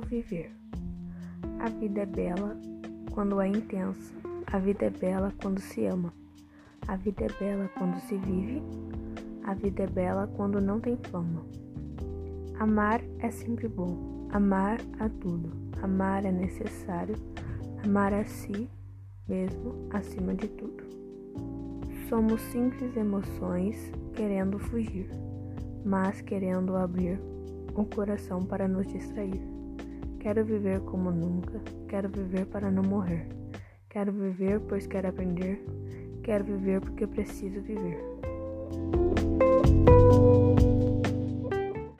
viver. A vida é bela quando é intensa. A vida é bela quando se ama. A vida é bela quando se vive. A vida é bela quando não tem fama. Amar é sempre bom. Amar a tudo. Amar é necessário. Amar a si mesmo acima de tudo. Somos simples emoções querendo fugir, mas querendo abrir o coração para nos distrair. Quero viver como nunca, quero viver para não morrer. Quero viver pois quero aprender, quero viver porque preciso viver.